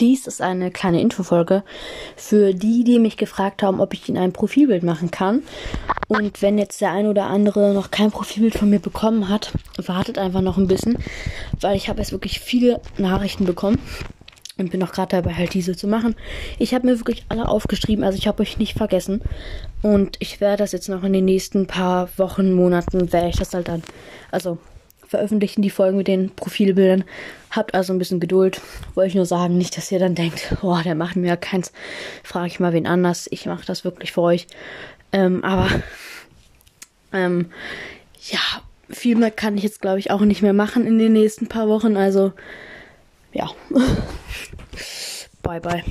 Dies ist eine kleine Infofolge für die, die mich gefragt haben, ob ich ihnen ein Profilbild machen kann. Und wenn jetzt der eine oder andere noch kein Profilbild von mir bekommen hat, wartet einfach noch ein bisschen, weil ich habe jetzt wirklich viele Nachrichten bekommen und bin auch gerade dabei, halt diese zu machen. Ich habe mir wirklich alle aufgeschrieben, also ich habe euch nicht vergessen. Und ich werde das jetzt noch in den nächsten paar Wochen, Monaten, werde ich das halt dann, also veröffentlichen die Folgen mit den Profilbildern. Habt also ein bisschen Geduld. Wollte ich nur sagen, nicht, dass ihr dann denkt, boah, der macht mir ja keins. Frage ich mal wen anders. Ich mache das wirklich für euch. Ähm, aber ähm, ja, viel mehr kann ich jetzt, glaube ich, auch nicht mehr machen in den nächsten paar Wochen. Also ja. bye bye.